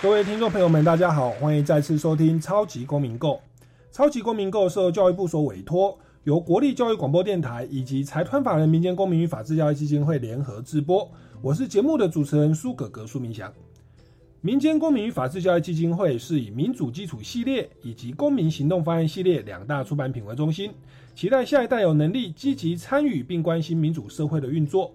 各位听众朋友们，大家好，欢迎再次收听《超级公民购》。《超级公民购》受教育部所委托，由国立教育广播电台以及财团法人民间公民与法治教育基金会联合制播。我是节目的主持人苏格格苏明祥。民间公民与法治教育基金会是以民主基础系列以及公民行动方案系列两大出版品为中心，期待下一代有能力积极参与并关心民主社会的运作。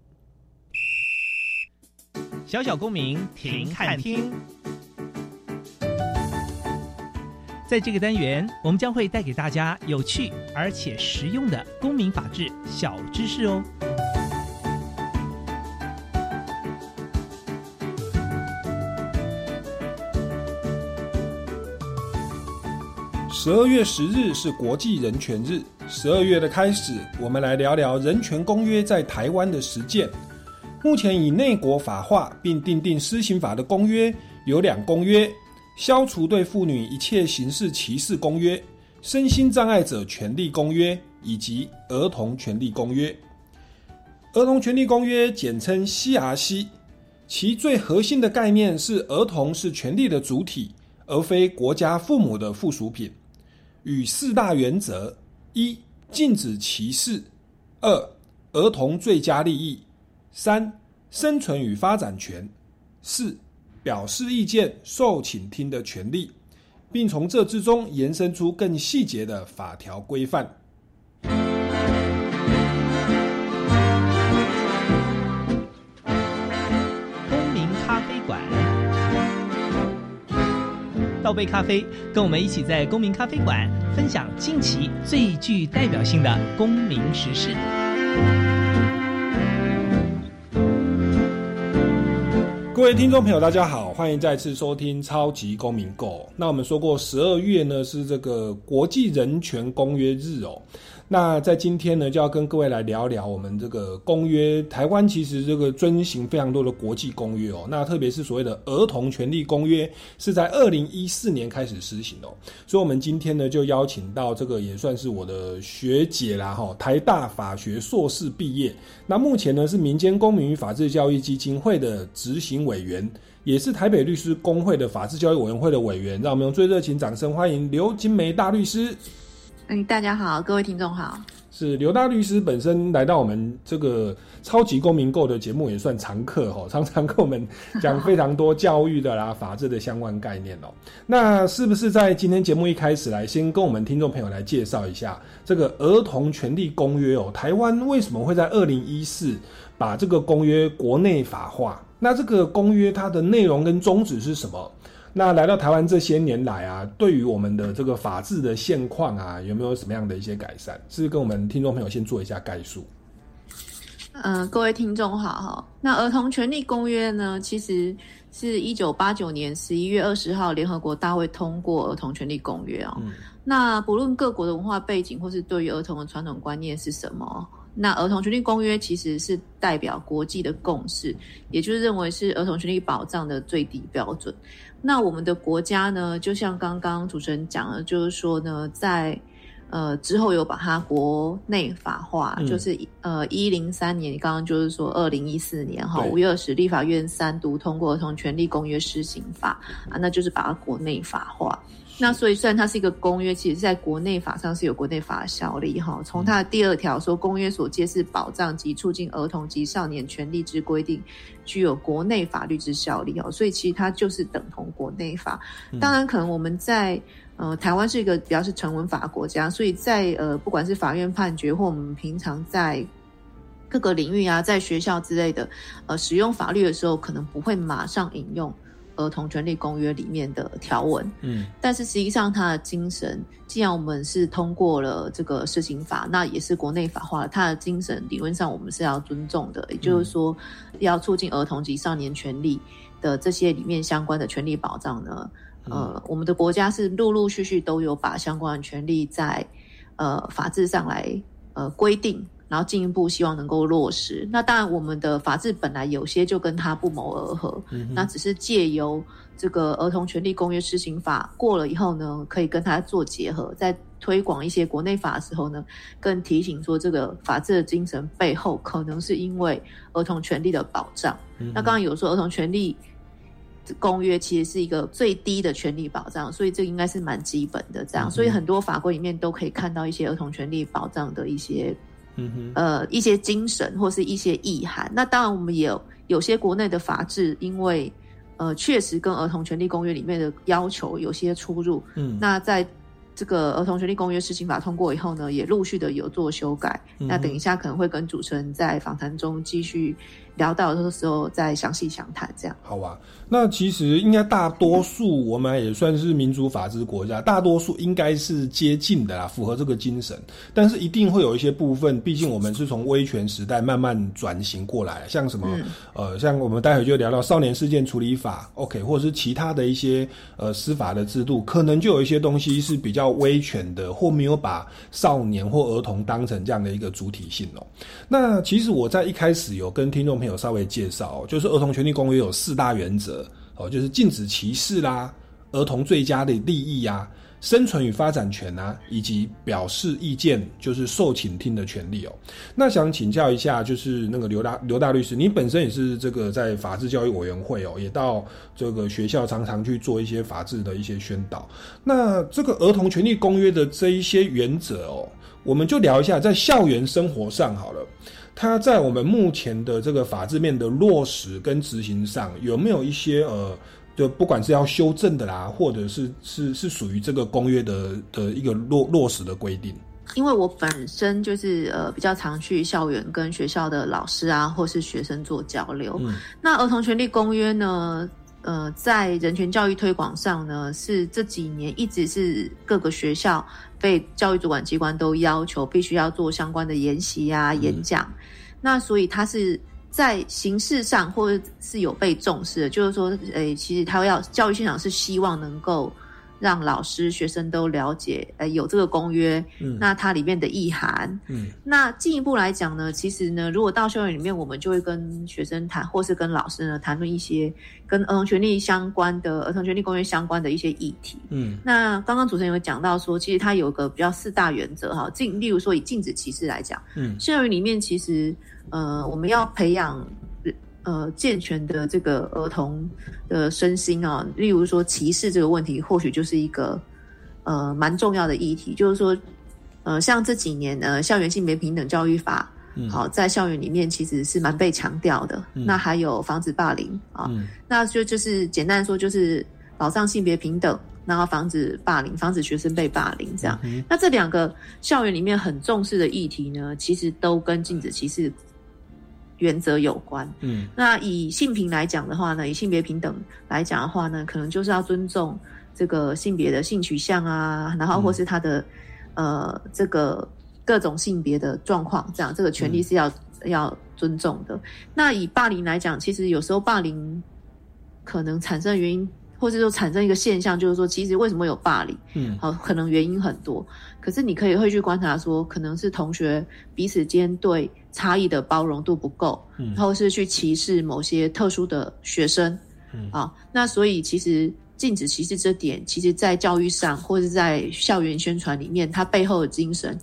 小小公民停看听，在这个单元，我们将会带给大家有趣而且实用的公民法治小知识哦。十二月十日是国际人权日，十二月的开始，我们来聊聊人权公约在台湾的实践。目前以内国法化并订定施行法的公约有两公约：消除对妇女一切形式歧视公约、身心障碍者权利公约以及儿童权利公约。儿童权利公约简称 CRC，其最核心的概念是儿童是权利的主体，而非国家父母的附属品。与四大原则：一、禁止歧视；二、儿童最佳利益。三、生存与发展权；四、表示意见、受请听的权利，并从这之中延伸出更细节的法条规范。公民咖啡馆，倒杯咖啡，跟我们一起在公民咖啡馆分享近期最具代表性的公民时事。各位听众朋友，大家好，欢迎再次收听超级公民购。那我们说过，十二月呢是这个国际人权公约日哦。那在今天呢，就要跟各位来聊聊我们这个公约。台湾其实这个遵循非常多的国际公约哦。那特别是所谓的儿童权利公约，是在二零一四年开始施行哦。所以，我们今天呢，就邀请到这个也算是我的学姐啦哈，台大法学硕士毕业。那目前呢，是民间公民与法治教育基金会的执行委员，也是台北律师工会的法治教育委员会的委员。让我们用最热情掌声欢迎刘金梅大律师。嗯，大家好，各位听众好。是刘大律师本身来到我们这个超级公民购的节目也算常客哈，常常跟我们讲非常多教育的啦、法治的相关概念哦。那是不是在今天节目一开始来先跟我们听众朋友来介绍一下这个儿童权利公约哦？台湾为什么会在二零一四把这个公约国内法化？那这个公约它的内容跟宗旨是什么？那来到台湾这些年来啊，对于我们的这个法治的现况啊，有没有什么样的一些改善？是跟我们听众朋友先做一下概述。嗯，各位听众好哈。那儿童权利公约呢，其实是一九八九年十一月二十号联合国大会通过儿童权利公约哦。那不论各国的文化背景或是对于儿童的传统观念是什么。那儿童权利公约其实是代表国际的共识，也就是认为是儿童权利保障的最低标准。那我们的国家呢，就像刚刚主持人讲了，就是说呢，在呃，之后有把它国内法化，就是呃一零三年，刚刚就是说二零一四年哈五月二十，立法院三读通过《儿童权利公约施行法》啊，那就是把它国内法化。那所以虽然它是一个公约，其实在国内法上是有国内法效力哈。从它的第二条说，公约所揭示保障及促进儿童及少年权利之规定，具有国内法律之效力哦。所以其实它就是等同国内法。当然，可能我们在。呃，台湾是一个比较是成文法国家，所以在呃，不管是法院判决或我们平常在各个领域啊，在学校之类的，呃，使用法律的时候，可能不会马上引用《儿童权利公约》里面的条文。嗯，但是实际上它的精神，既然我们是通过了这个施行法，那也是国内法化，它的精神理论上我们是要尊重的，也就是说，要促进儿童及少年权利的这些里面相关的权利保障呢。呃，我们的国家是陆陆续续都有把相关的权利在呃法制上来呃规定，然后进一步希望能够落实。那当然，我们的法制本来有些就跟它不谋而合，那只是借由这个《儿童权利公约施行法》过了以后呢，可以跟它做结合，在推广一些国内法的时候呢，更提醒说这个法治的精神背后可能是因为儿童权利的保障。那刚刚有说儿童权利。公约其实是一个最低的权利保障，所以这应该是蛮基本的。这样，所以很多法规里面都可以看到一些儿童权利保障的一些，嗯哼，呃，一些精神或是一些意涵。那当然，我们也有有些国内的法制，因为呃，确实跟儿童权利公约里面的要求有些出入。嗯，那在这个儿童权利公约施行法通过以后呢，也陆续的有做修改。那等一下可能会跟主持人在访谈中继续。聊到的时候再详细详谈，这样好吧？那其实应该大多数我们也算是民主法治国家，大多数应该是接近的啦，符合这个精神。但是一定会有一些部分，毕竟我们是从威权时代慢慢转型过来，像什么呃，像我们待会就聊到少年事件处理法，OK，或者是其他的一些呃司法的制度，可能就有一些东西是比较威权的，或没有把少年或儿童当成这样的一个主体性哦。那其实我在一开始有跟听众朋友稍微介绍，就是儿童权利公约有四大原则哦，就是禁止歧视啦，儿童最佳的利益呀，生存与发展权啊，以及表示意见，就是受倾听的权利哦。那想请教一下，就是那个刘大刘大律师，你本身也是这个在法治教育委员会哦，也到这个学校常常去做一些法治的一些宣导。那这个儿童权利公约的这一些原则哦。我们就聊一下，在校园生活上好了，它在我们目前的这个法制面的落实跟执行上，有没有一些呃，就不管是要修正的啦，或者是是是属于这个公约的的一个落落实的规定？因为我本身就是呃比较常去校园跟学校的老师啊，或是学生做交流。那儿童权利公约呢？呃，在人权教育推广上呢，是这几年一直是各个学校被教育主管机关都要求必须要做相关的研习啊、演讲。那所以他是在形式上或者是有被重视的，就是说，诶，其实他要教育现场是希望能够。让老师、学生都了解，呃，有这个公约，嗯，那它里面的意涵，嗯，那进一步来讲呢，其实呢，如果到校园里面，我们就会跟学生谈，或是跟老师呢谈论一些跟儿童权利相关的、儿童权利公约相关的一些议题，嗯，那刚刚主持人有讲到说，其实它有个比较四大原则哈，禁，例如说以禁止歧视来讲，嗯，校园里面其实，呃，我们要培养。呃，健全的这个儿童的身心啊，例如说歧视这个问题，或许就是一个呃蛮重要的议题。就是说，呃，像这几年呃，校园性别平等教育法，好，在校园里面其实是蛮被强调的。那还有防止霸凌啊，那就就是简单说，就是保障性别平等，然后防止霸凌，防止学生被霸凌这样。那这两个校园里面很重视的议题呢，其实都跟禁止歧视。原则有关，嗯，那以性平来讲的话呢，以性别平等来讲的话呢，可能就是要尊重这个性别的性取向啊，然后或是他的呃这个各种性别的状况，这样这个权利是要要尊重的。那以霸凌来讲，其实有时候霸凌可能产生的原因。或者说产生一个现象，就是说，其实为什么有霸凌？嗯，好，可能原因很多。可是你可以会去观察，说可能是同学彼此间对差异的包容度不够，嗯，然后是去歧视某些特殊的学生，嗯，啊，那所以其实禁止歧视这点，其实在教育上或者在校园宣传里面，它背后的精神，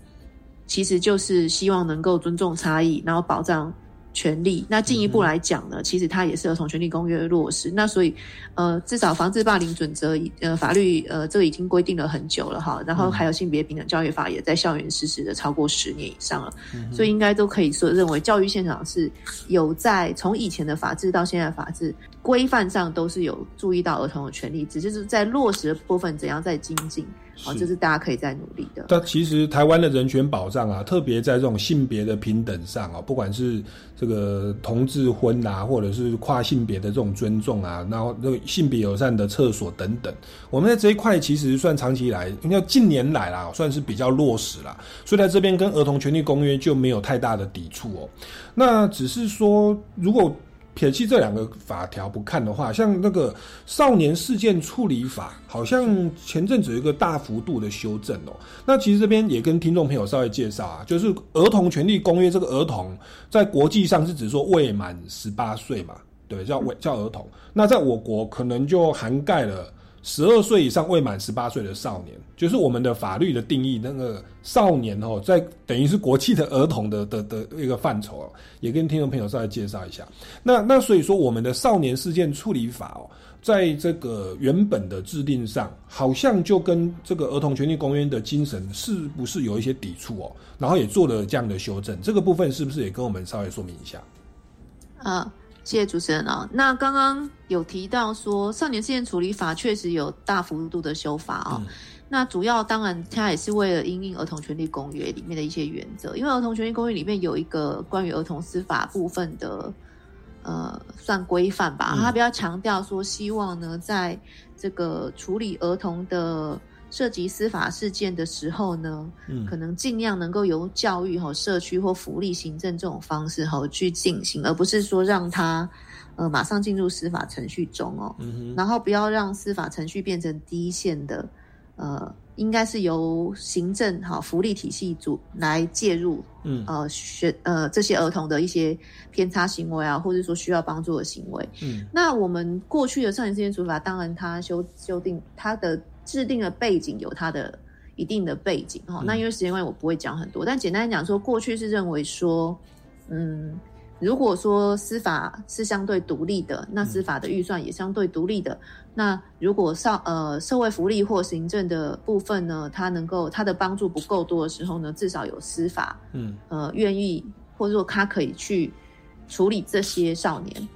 其实就是希望能够尊重差异，然后保障。权利，那进一步来讲呢，其实它也是儿童权利公约的落实。那所以，呃，至少防治霸凌准则，呃，法律，呃，这个已经规定了很久了哈。然后还有性别平等教育法也在校园实施的超过十年以上了，所以应该都可以说认为教育现场是有在从以前的法制到现在的法制规范上都是有注意到儿童的权利，只是在落实的部分怎样在精进。好，这是大家可以在努力的。但其实台湾的人权保障啊，特别在这种性别的平等上啊，不管是这个同志婚啊，或者是跨性别的这种尊重啊，然后那个性别友善的厕所等等，我们在这一块其实算长期以来，应该近年来啦，算是比较落实了。所以在这边跟儿童权利公约就没有太大的抵触哦。那只是说，如果撇弃这两个法条不看的话，像那个少年事件处理法，好像前阵子有一个大幅度的修正哦。那其实这边也跟听众朋友稍微介绍啊，就是儿童权利公约这个儿童，在国际上是指说未满十八岁嘛，对，叫未叫儿童。那在我国可能就涵盖了。十二岁以上未满十八岁的少年，就是我们的法律的定义。那个少年哦，在等于是国际的儿童的的的一个范畴哦，也跟听众朋友稍微介绍一下。那那所以说，我们的少年事件处理法哦，在这个原本的制定上，好像就跟这个儿童权利公约的精神是不是有一些抵触哦？然后也做了这样的修正，这个部分是不是也跟我们稍微说明一下？啊。谢谢主持人啊，那刚刚有提到说少年事件处理法确实有大幅度的修法啊，那主要当然它也是为了应应儿童权利公约里面的一些原则，因为儿童权利公约里面有一个关于儿童司法部分的呃算规范吧，它比较强调说希望呢在这个处理儿童的。涉及司法事件的时候呢，嗯，可能尽量能够由教育和社区或福利行政这种方式哈去进行，而不是说让他呃马上进入司法程序中哦，嗯然后不要让司法程序变成第一线的，呃，应该是由行政哈福利体系组来介入，嗯，呃学呃这些儿童的一些偏差行为啊，或者说需要帮助的行为，嗯，那我们过去的少年事件处罚，当然它修修订它的。制定的背景有它的一定的背景哈，那因为时间关系我不会讲很多，但简单讲说，过去是认为说，嗯，如果说司法是相对独立的，那司法的预算也相对独立的，那如果上呃社会福利或行政的部分呢，它能够它的帮助不够多的时候呢，至少有司法嗯。呃愿意或者说他可以去处理这些少年。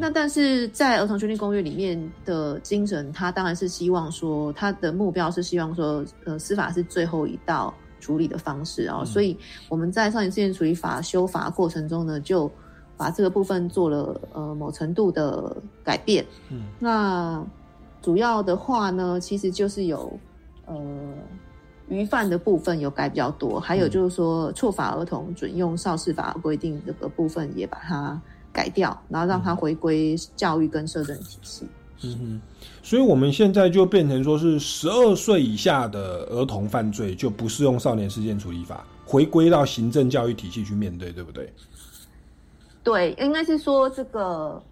那但是在儿童权利公约里面的精神，他当然是希望说，他的目标是希望说，呃，司法是最后一道处理的方式啊。所以我们在少年事件处理法修法过程中呢，就把这个部分做了呃某程度的改变。嗯，那主要的话呢，其实就是有呃余犯的部分有改比较多，还有就是说错法儿童准用少事法规定这个部分也把它。改掉，然后让他回归教育跟社政体系。嗯哼，所以我们现在就变成说是十二岁以下的儿童犯罪就不适用少年事件处理法，回归到行政教育体系去面对，对不对？对，应该是说这个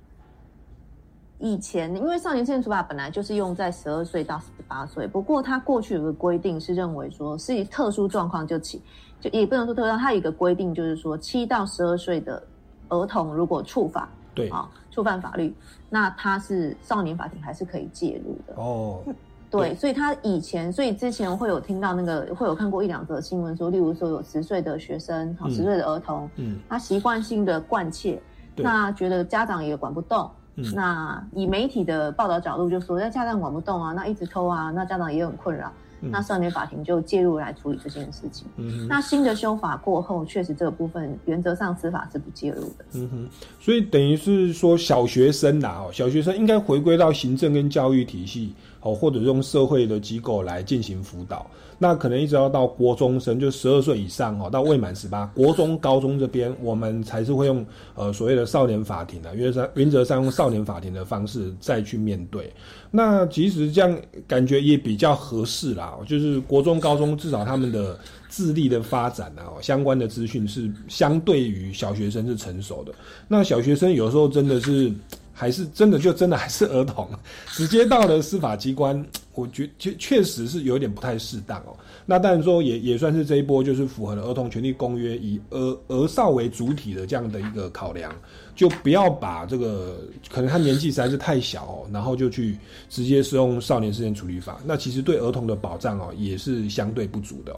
以前因为少年事件处罚本来就是用在十二岁到十八岁，不过他过去有个规定是认为说是以特殊状况就起，就也不能说特殊，他有一个规定就是说七到十二岁的。儿童如果触法，对。啊，触犯法律，那他是少年法庭还是可以介入的。哦。对，所以他以前，所以之前会有听到那个，会有看过一两则新闻说，例如说有十岁的学生，好十岁的儿童，嗯，他习惯性的惯窃，那觉得家长也管不动，那以媒体的报道角度就说，那家长管不动啊，那一直偷啊，那家长也很困扰。那少年法庭就介入来处理这件事情。嗯那新的修法过后，确实这个部分原则上司法是不介入的。嗯哼，所以等于是说小学生呐，哦，小学生应该回归到行政跟教育体系，哦，或者用社会的机构来进行辅导。那可能一直要到国中生，就十二岁以上哦，到未满十八，国中、高中这边，我们才是会用呃所谓的少年法庭的，原则上原则上用少年法庭的方式再去面对。那其实这样感觉也比较合适啦，就是国中、高中至少他们的智力的发展啊，相关的资讯是相对于小学生是成熟的。那小学生有时候真的是。还是真的就真的还是儿童，直接到了司法机关，我觉确确实是有点不太适当哦。那当然说也也算是这一波就是符合了儿童权利公约以儿儿少为主体的这样的一个考量。就不要把这个可能他年纪实在是太小哦，然后就去直接使用少年事件处理法，那其实对儿童的保障哦也是相对不足的。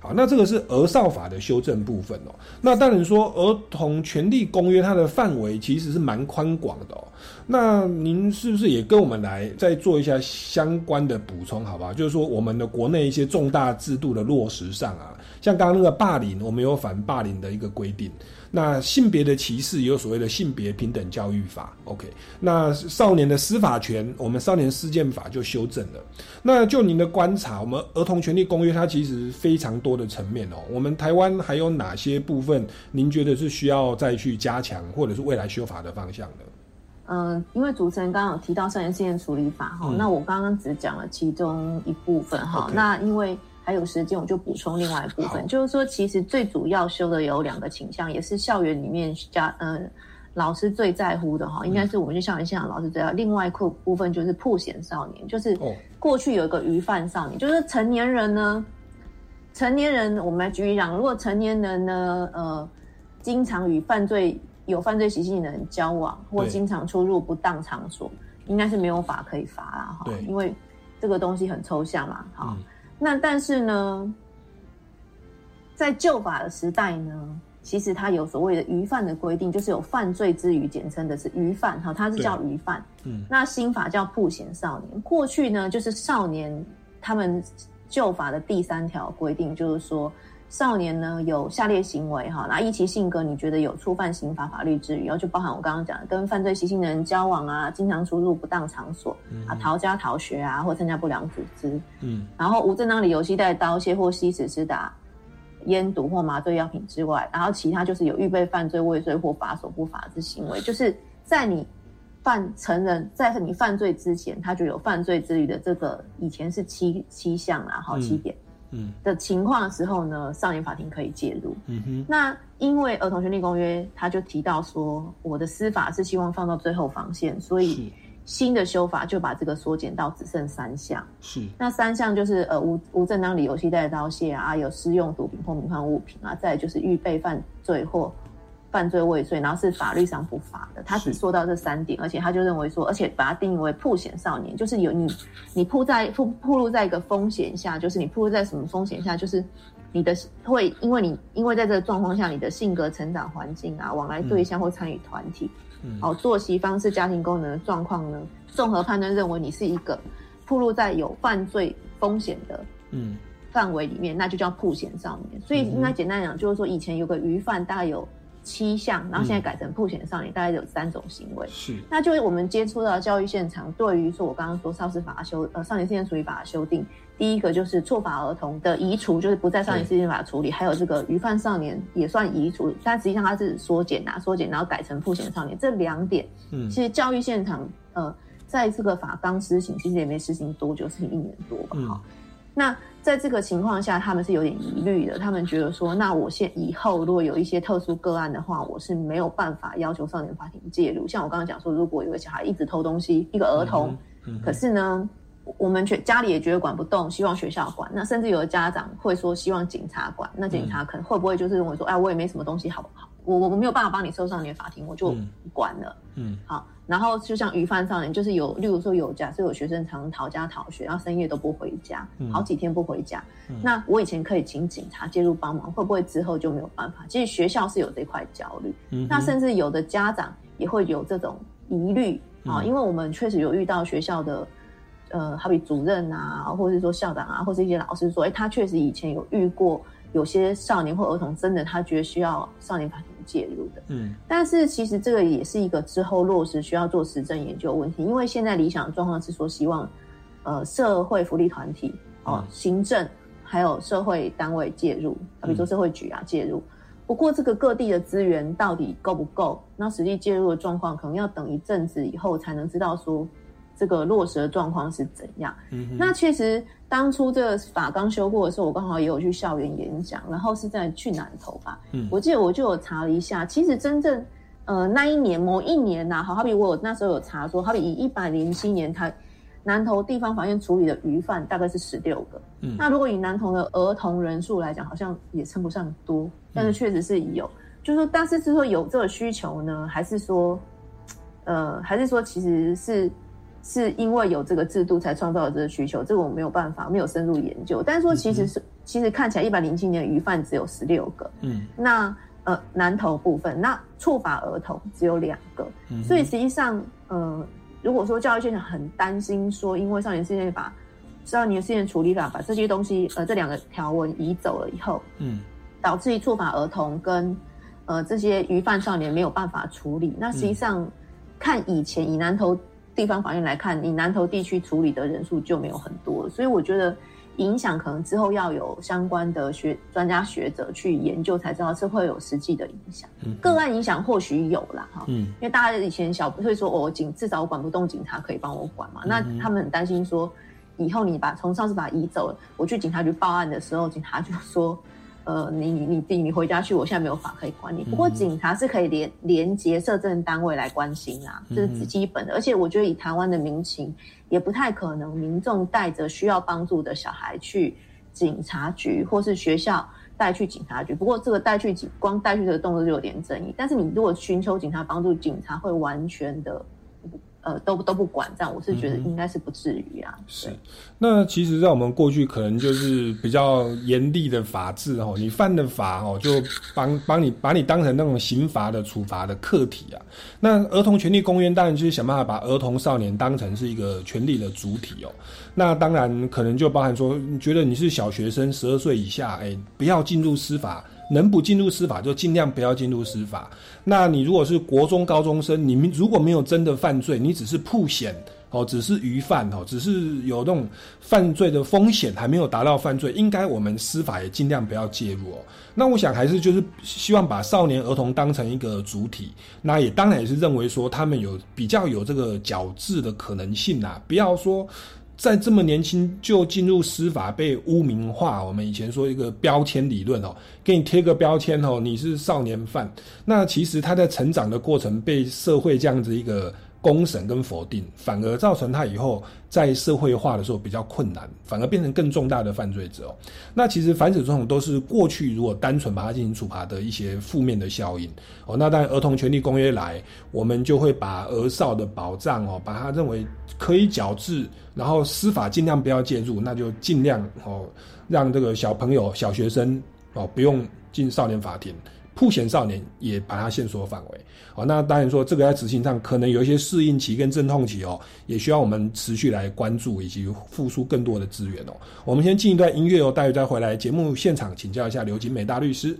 好，那这个是儿少法的修正部分哦。那当然说儿童权利公约它的范围其实是蛮宽广的哦。那您是不是也跟我们来再做一下相关的补充，好不好？就是说我们的国内一些重大制度的落实上啊，像刚刚那个霸凌，我们有反霸凌的一个规定。那性别的歧视有所谓的性别平等教育法，OK。那少年的司法权，我们少年事件法就修正了。那就您的观察，我们儿童权利公约它其实非常多的层面哦。我们台湾还有哪些部分您觉得是需要再去加强，或者是未来修法的方向呢？嗯，因为主持人刚刚有提到少年事件处理法哈，那我刚刚只讲了其中一部分哈。那因为还有时间，我就补充另外一部分，就是说，其实最主要修的有两个倾向，也是校园里面家嗯老师最在乎的哈，应该是我们去校园现场老师最要。另外一部部分就是破险少年，就是过去有一个余犯少年，就是成年人呢，成年人我们来举例讲，如果成年人呢，呃，经常与犯罪有犯罪习性的人交往，或经常出入不当场所，应该是没有法可以罚啦哈，因为这个东西很抽象嘛，哈。那但是呢，在旧法的时代呢，其实它有所谓的余犯的规定，就是有犯罪之余，简称的是余犯哈，它是叫余犯。嗯，那新法叫不贤少年。过去呢，就是少年他们旧法的第三条规定，就是说。少年呢有下列行为哈，那依其性格，你觉得有触犯刑法法律之余，然后就包含我刚刚讲的跟犯罪习性的人交往啊，经常出入不当场所啊，逃家逃学啊，或参加不良组织，嗯，然后无正当理由携带刀械或吸食、施打烟毒或麻醉药品之外，然后其他就是有预备犯罪未遂或法所不法之行为，就是在你犯成人，在你犯罪之前，他就有犯罪之余的这个以前是七七项啦，好七点。嗯的情况的时候呢，少年法庭可以介入。嗯哼，那因为儿童权利公约，他就提到说，我的司法是希望放到最后防线，所以新的修法就把这个缩减到只剩三项。是，那三项就是呃无无正当理由携带刀械啊，有私用毒品或迷幻物品啊，再就是预备犯罪或。犯罪未遂，然后是法律上不法的，他只说到这三点，而且他就认为说，而且把它定义为破险少年，就是有你，你铺在铺铺入在一个风险下，就是你铺入在什么风险下，就是你的会因为你因为在这个状况下，你的性格、成长环境啊，往来对象或参与团体，哦，作息方式、家庭功能的状况呢，综合判断认为你是一个铺入在有犯罪风险的嗯。范围里面，那就叫破险少年。所以应该简单讲，就是说以前有个鱼贩，大概有。七项，然后现在改成破险少年，大概有三种行为。是，那就是我们接触到教育现场，对于说我刚刚说少事法修呃少年事件处理法修订，第一个就是错法儿童的移除，就是不在少年事件法处理，还有这个余犯少年也算移除，但实际上它是缩减啊，缩减然后改成破险少年，这两点，嗯，其实教育现场呃在这个法刚施行，其实也没施行多久，施行一年多吧，哈，那。在这个情况下，他们是有点疑虑的。他们觉得说，那我现以后如果有一些特殊个案的话，我是没有办法要求少年法庭介入。像我刚刚讲说，如果有个小孩一直偷东西，一个儿童，可是呢，我们全家里也觉得管不动，希望学校管。那甚至有的家长会说，希望警察管。那警察可能会不会就是认为说，哎，我也没什么东西，好不好？我我我没有办法帮你收少年法庭，我就不管了。嗯，好。然后就像鱼贩少年，就是有，例如说有假设有学生常逃家逃学，然后深夜都不回家，好几天不回家。那我以前可以请警察介入帮忙，会不会之后就没有办法？其实学校是有这块焦虑，那甚至有的家长也会有这种疑虑啊，因为我们确实有遇到学校的，呃，好比主任啊，或者是说校长啊，或者一些老师说，哎，他确实以前有遇过有些少年或儿童，真的他觉得需要少年法庭。介入的，嗯，但是其实这个也是一个之后落实需要做实证研究问题，因为现在理想的状况是说希望，呃，社会福利团体哦，行政还有社会单位介入，比如说社会局啊介入。不过这个各地的资源到底够不够？那实际介入的状况可能要等一阵子以后才能知道说。这个落实的状况是怎样？那其实当初这个法刚修过的时候，我刚好也有去校园演讲，然后是在去南投吧。我记得我就有查了一下，其实真正呃那一年某一年呐，好好比我那时候有查说，好比以一百零七年他南投地方法院处理的余犯大概是十六个，嗯，那如果以南投的儿童人数来讲，好像也称不上多，但是确实是有，就是说，但是是说有这个需求呢，还是说，呃，还是说其实是。是因为有这个制度才创造了这个需求，这个我没有办法，没有深入研究。但是说，其实是其实看起来一百零七年鱼贩只有十六个，嗯，那呃南投部分，那触法儿童只有两个，嗯。所以实际上，呃，如果说教育现场很担心说，因为少年事件法、少年事件处理法把这些东西呃这两个条文移走了以后，嗯，导致于触法儿童跟呃这些鱼贩少年没有办法处理，那实际上看以前以南投。地方法院来看，你南投地区处理的人数就没有很多，所以我觉得影响可能之后要有相关的学专家学者去研究才知道是会有实际的影响。个案影响或许有啦，哈，因为大家以前小会说，哦警至少我管不动警察可以帮我管嘛，那他们很担心说，以后你把从上次把移走了，我去警察局报案的时候，警察就说。呃，你你你弟，你回家去，我现在没有法可以管你。不过警察是可以连连接社政单位来关心啊，这是基本的。而且我觉得以台湾的民情，也不太可能民众带着需要帮助的小孩去警察局，或是学校带去警察局。不过这个带去警，光带去这个动作就有点争议。但是你如果寻求警察帮助，警察会完全的。呃，都都不管这样，我是觉得应该是不至于啊。是，那其实，在我们过去可能就是比较严厉的法制哦，你犯的法哦，就帮帮你把你当成那种刑罚的处罚的客体啊。那儿童权利公约当然就是想办法把儿童少年当成是一个权利的主体哦。那当然可能就包含说，你觉得你是小学生十二岁以下，哎，不要进入司法。能不进入司法就尽量不要进入司法。那你如果是国中高中生，你们如果没有真的犯罪，你只是曝险哦，只是余犯哦，只是有那种犯罪的风险还没有达到犯罪，应该我们司法也尽量不要介入哦。那我想还是就是希望把少年儿童当成一个主体，那也当然也是认为说他们有比较有这个矫治的可能性啊，不要说。在这么年轻就进入司法被污名化，我们以前说一个标签理论哦，给你贴个标签哦，你是少年犯。那其实他在成长的过程被社会这样子一个。公审跟否定，反而造成他以后在社会化的时候比较困难，反而变成更重大的犯罪者。哦那其实反此种种都是过去如果单纯把它进行处罚的一些负面的效应哦。那当然儿童权利公约来，我们就会把儿少的保障哦，把它认为可以矫治，然后司法尽量不要介入，那就尽量哦让这个小朋友小学生哦不用进少年法庭。曝险少年也把它限缩范围，哦，那当然说这个在执行上可能有一些适应期跟阵痛期哦，也需要我们持续来关注以及付出更多的资源哦。我们先进一段音乐哦，待会再回来节目现场请教一下刘景美大律师。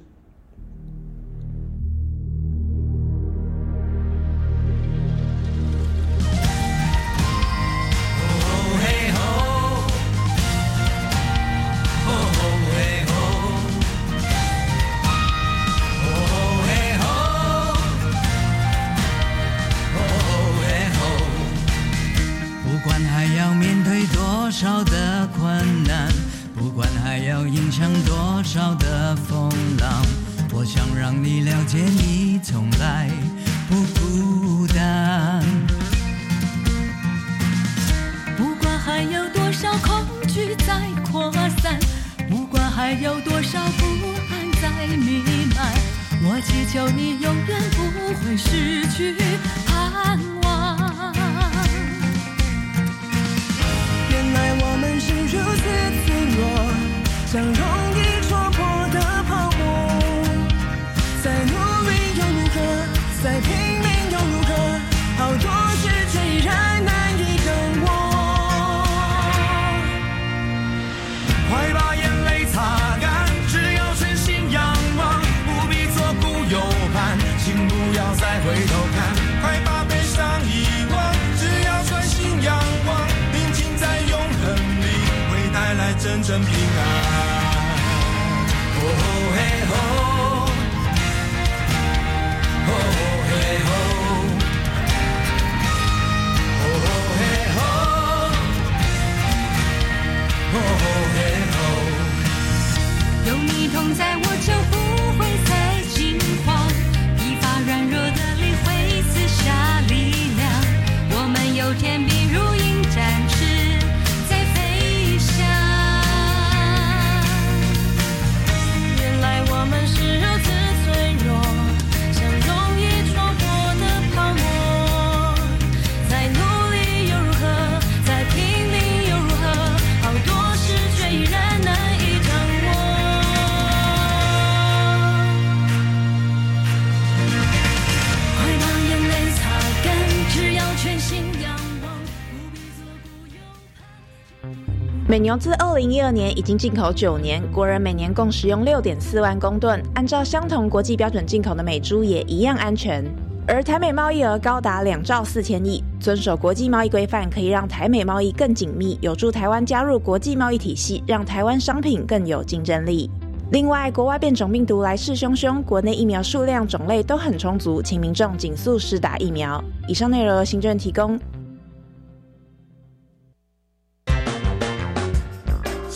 美牛自二零一二年已经进口九年，国人每年共食用六点四万公吨，按照相同国际标准进口的美猪也一样安全。而台美贸易额高达两兆四千亿，遵守国际贸易规范可以让台美贸易更紧密，有助台湾加入国际贸易体系，让台湾商品更有竞争力。另外，国外变种病毒来势汹汹，国内疫苗数量种类都很充足，请民众紧速施打疫苗。以上内容由行政提供。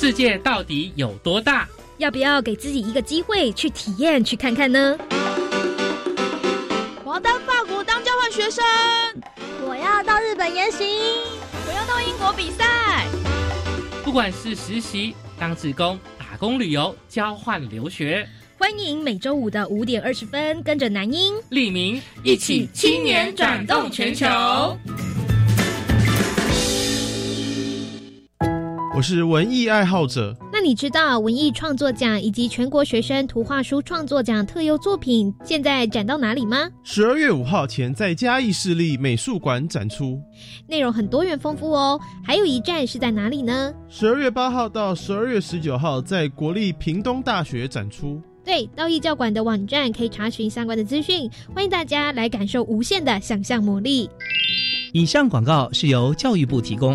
世界到底有多大？要不要给自己一个机会去体验、去看看呢？我要到法国当交换学生，我要到日本研习，我要到英国比赛。不管是实习、当职工、打工、旅游、交换留学，欢迎每周五的五点二十分，跟着南英、利明一起青年转动全球。我是文艺爱好者。那你知道文艺创作奖以及全国学生图画书创作奖特优作品现在展到哪里吗？十二月五号前在嘉义市立美术馆展出，内容很多元丰富哦。还有一站是在哪里呢？十二月八号到十二月十九号在国立屏东大学展出。对，到艺教馆的网站可以查询相关的资讯，欢迎大家来感受无限的想象魔力。以上广告是由教育部提供。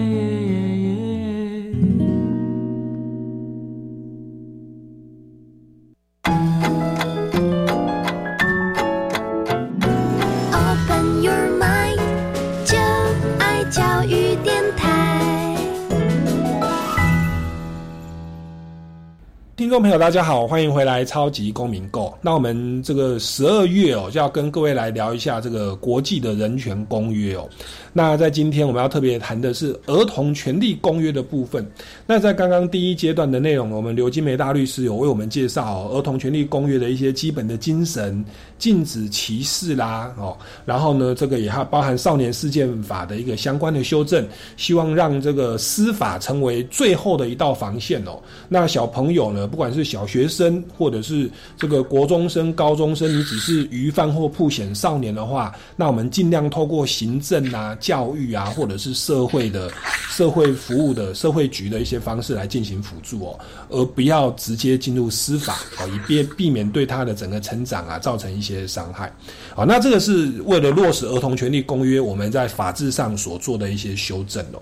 众朋友，大家好，欢迎回来《超级公民购》。那我们这个十二月哦，就要跟各位来聊一下这个国际的人权公约哦。那在今天我们要特别谈的是儿童权利公约的部分。那在刚刚第一阶段的内容，我们刘金梅大律师有为我们介绍儿童权利公约的一些基本的精神，禁止歧视啦哦。然后呢，这个也还包含少年事件法的一个相关的修正，希望让这个司法成为最后的一道防线哦。那小朋友呢，不管是小学生，或者是这个国中生、高中生，你只是鱼贩或破险少年的话，那我们尽量透过行政啊、教育啊，或者是社会的、社会服务的社会局的一些方式来进行辅助哦，而不要直接进入司法哦，以便避免对他的整个成长啊造成一些伤害。好，那这个是为了落实儿童权利公约，我们在法制上所做的一些修正哦。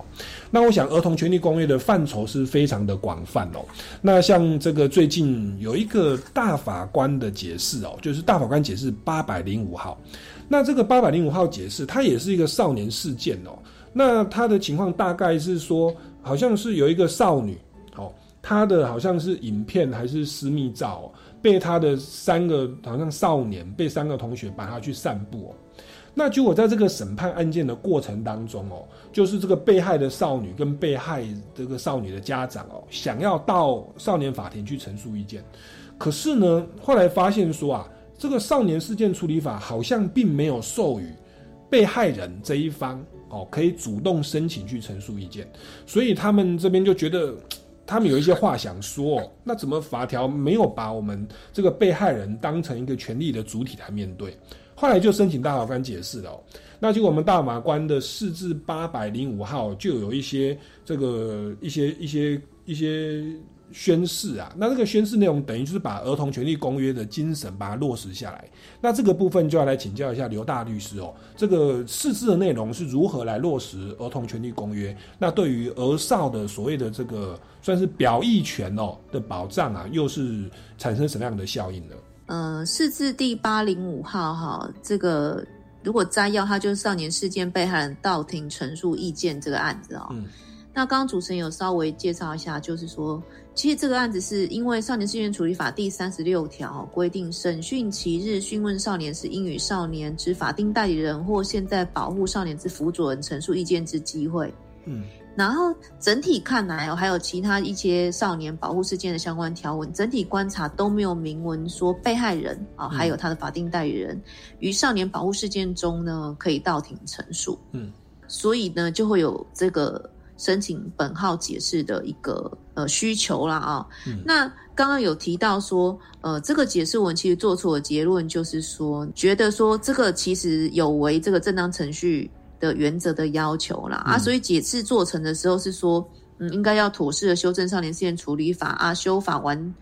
那我想，儿童权利公约的范畴是非常的广泛哦。那像这个最近有一个大法官的解释哦，就是大法官解释八百零五号。那这个八百零五号解释，它也是一个少年事件哦。那他的情况大概是说，好像是有一个少女哦，她的好像是影片还是私密照，被他的三个好像少年被三个同学把他去散步哦。那就我在这个审判案件的过程当中哦，就是这个被害的少女跟被害这个少女的家长哦，想要到少年法庭去陈述意见，可是呢，后来发现说啊，这个少年事件处理法好像并没有授予被害人这一方哦，可以主动申请去陈述意见，所以他们这边就觉得他们有一些话想说，那怎么法条没有把我们这个被害人当成一个权利的主体来面对？后来就申请大法官解释了，那就我们大法官的四至八百零五号就有一些这个一些一些一些宣誓啊，那这个宣誓内容等于就是把儿童权利公约的精神把它落实下来。那这个部分就要来请教一下刘大律师哦，这个释字的内容是如何来落实儿童权利公约？那对于儿少的所谓的这个算是表意权哦的保障啊，又是产生什么样的效应呢？呃，释字第八零五号哈，这个如果摘要，它就是少年事件被害人到庭陈述意见这个案子哦。嗯。那刚刚主持人有稍微介绍一下，就是说，其实这个案子是因为《少年事件处理法》第三十六条规定，审讯其日讯问少年时，应与少年之法定代理人或现在保护少年之辅佐人陈述意见之机会。嗯。然后整体看来哦，还有其他一些少年保护事件的相关条文，整体观察都没有明文说被害人啊，还有他的法定代理人于少年保护事件中呢可以到庭陈述。嗯，所以呢就会有这个申请本号解释的一个呃需求啦啊。那刚刚有提到说，呃，这个解释文其实做出的结论就是说，觉得说这个其实有违这个正当程序。的原则的要求啦啊，所以解释做成的时候是说，嗯，应该要妥适的修正少年事件处理法啊，修法完，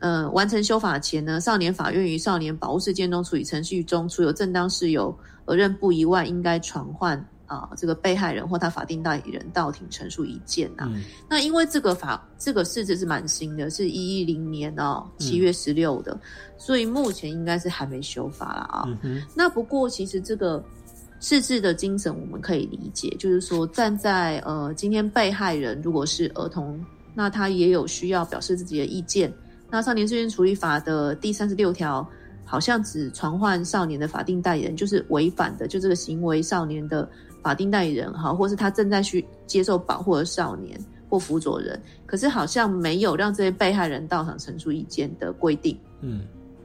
呃，完成修法前呢，少年法院于少年保护事件中处理程序中，除有正当事由而认不疑外，应该传唤啊这个被害人或他法定代理人到庭陈述意见呐。那因为这个法这个事实是蛮新的，是一一零年哦七月十六的，所以目前应该是还没修法了啊。那不过其实这个。事字的精神我们可以理解，就是说站在呃今天被害人如果是儿童，那他也有需要表示自己的意见。那少年事件处理法的第三十六条好像只传唤少年的法定代理人，就是违反的，就这个行为少年的法定代理人哈，或是他正在去接受保护的少年或辅佐人，可是好像没有让这些被害人到场陈述意见的规定。嗯，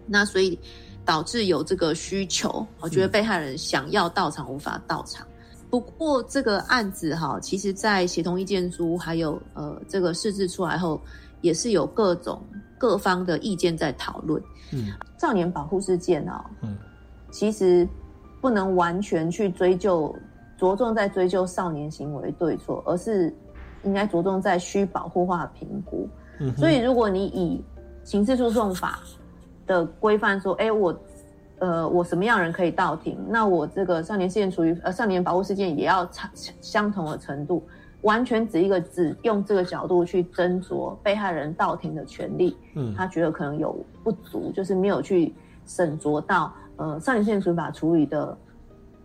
那所以。导致有这个需求，我觉得被害人想要到场无法到场。不过这个案子哈，其实在协同意见书还有呃这个释字出来后，也是有各种各方的意见在讨论。嗯，少年保护事件哦，嗯，其实不能完全去追究，着重在追究少年行为对错，而是应该着重在需保护化评估。嗯，所以如果你以刑事诉讼法。的规范说，哎，我，呃，我什么样人可以到庭？那我这个少年事件处于呃少年保护事件也要差相同的程度，完全只一个只用这个角度去斟酌被害人到庭的权利，嗯，他觉得可能有不足，就是没有去审酌到呃少年事件法处理的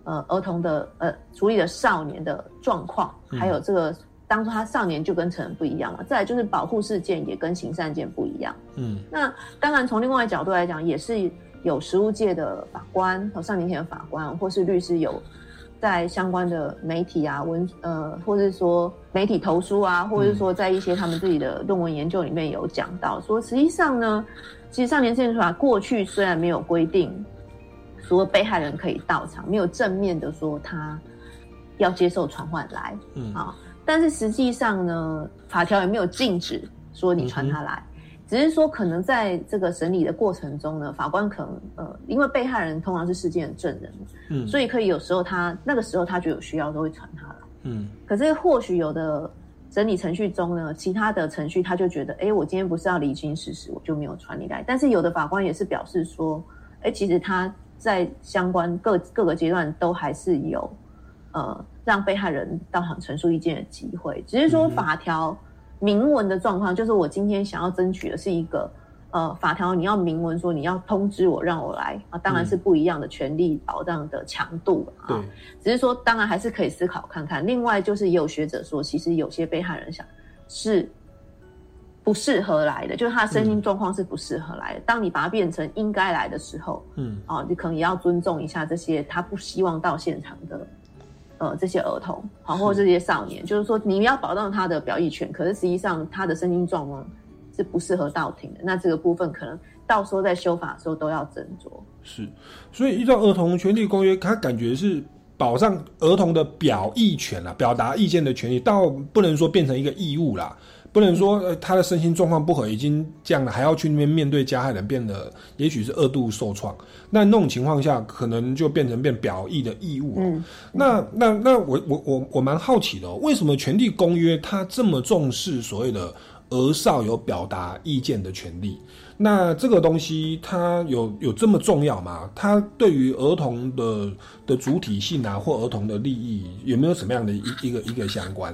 呃儿童的呃处理的少年的状况，还有这个。当初他少年就跟成人不一样了，再来就是保护事件也跟刑事案件不一样。嗯，那当然从另外角度来讲，也是有实务界的法官和少年庭的法官或是律师有在相关的媒体啊文呃，或者说媒体投书啊，或者是说在一些他们自己的论文研究里面有讲到说，实际上呢，其实少年事件法过去虽然没有规定说被害人可以到场，没有正面的说他要接受传唤来，嗯啊。但是实际上呢，法条也没有禁止说你传他来，只是说可能在这个审理的过程中呢，法官可能呃，因为被害人通常是事件的证人，嗯，所以可以有时候他那个时候他就有需要都会传他来，嗯，可是或许有的审理程序中呢，其他的程序他就觉得，哎，我今天不是要厘清事实，我就没有传你来。但是有的法官也是表示说，哎，其实他在相关各各个阶段都还是有。呃，让被害人到场陈述意见的机会，只是说法条明文的状况，就是我今天想要争取的是一个呃，法条你要明文说你要通知我让我来啊，当然是不一样的权利保障的强度啊。只是说当然还是可以思考看看。另外就是也有学者说，其实有些被害人想是不适合来的，就是他的身心状况是不适合来的。当你把它变成应该来的时候，嗯，啊，你可能也要尊重一下这些他不希望到现场的。呃，这些儿童，好，或者这些少年，就是说，你要保障他的表意权，可是实际上他的身心状况是不适合到庭的。那这个部分可能到时候在修法的时候都要斟酌。是，所以依照《儿童权利公约》，他感觉是保障儿童的表意权啦，表达意见的权利，倒不能说变成一个义务啦。不能说呃他的身心状况不好，已经这样了，还要去那边面对加害人，变得也许是二度受创。那那种情况下，可能就变成变表意的义务。嗯，那那那我我我我蛮好奇的，为什么权利公约它这么重视所谓的儿少有表达意见的权利？那这个东西它有有这么重要吗？它对于儿童的的主体性啊，或儿童的利益有没有什么样的一一个一个相关？